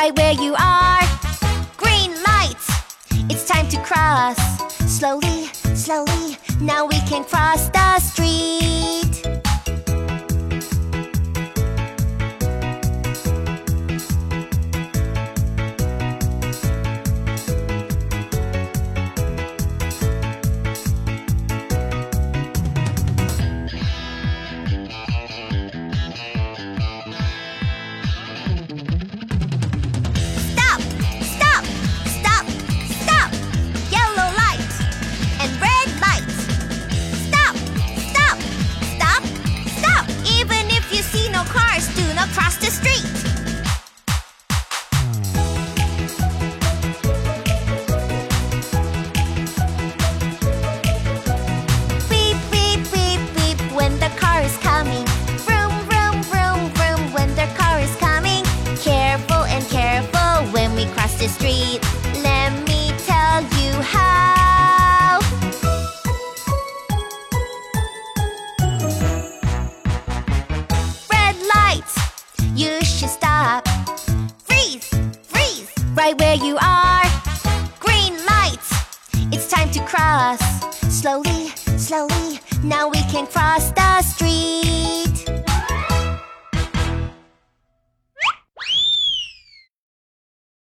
right where you are. Green light, it's time to cross. Slowly, slowly, now we can cross the street. The street. Let me tell you how. Red light, you should stop. Freeze, freeze, right where you are. Green light, it's time to cross. Slowly, slowly, now we can cross the.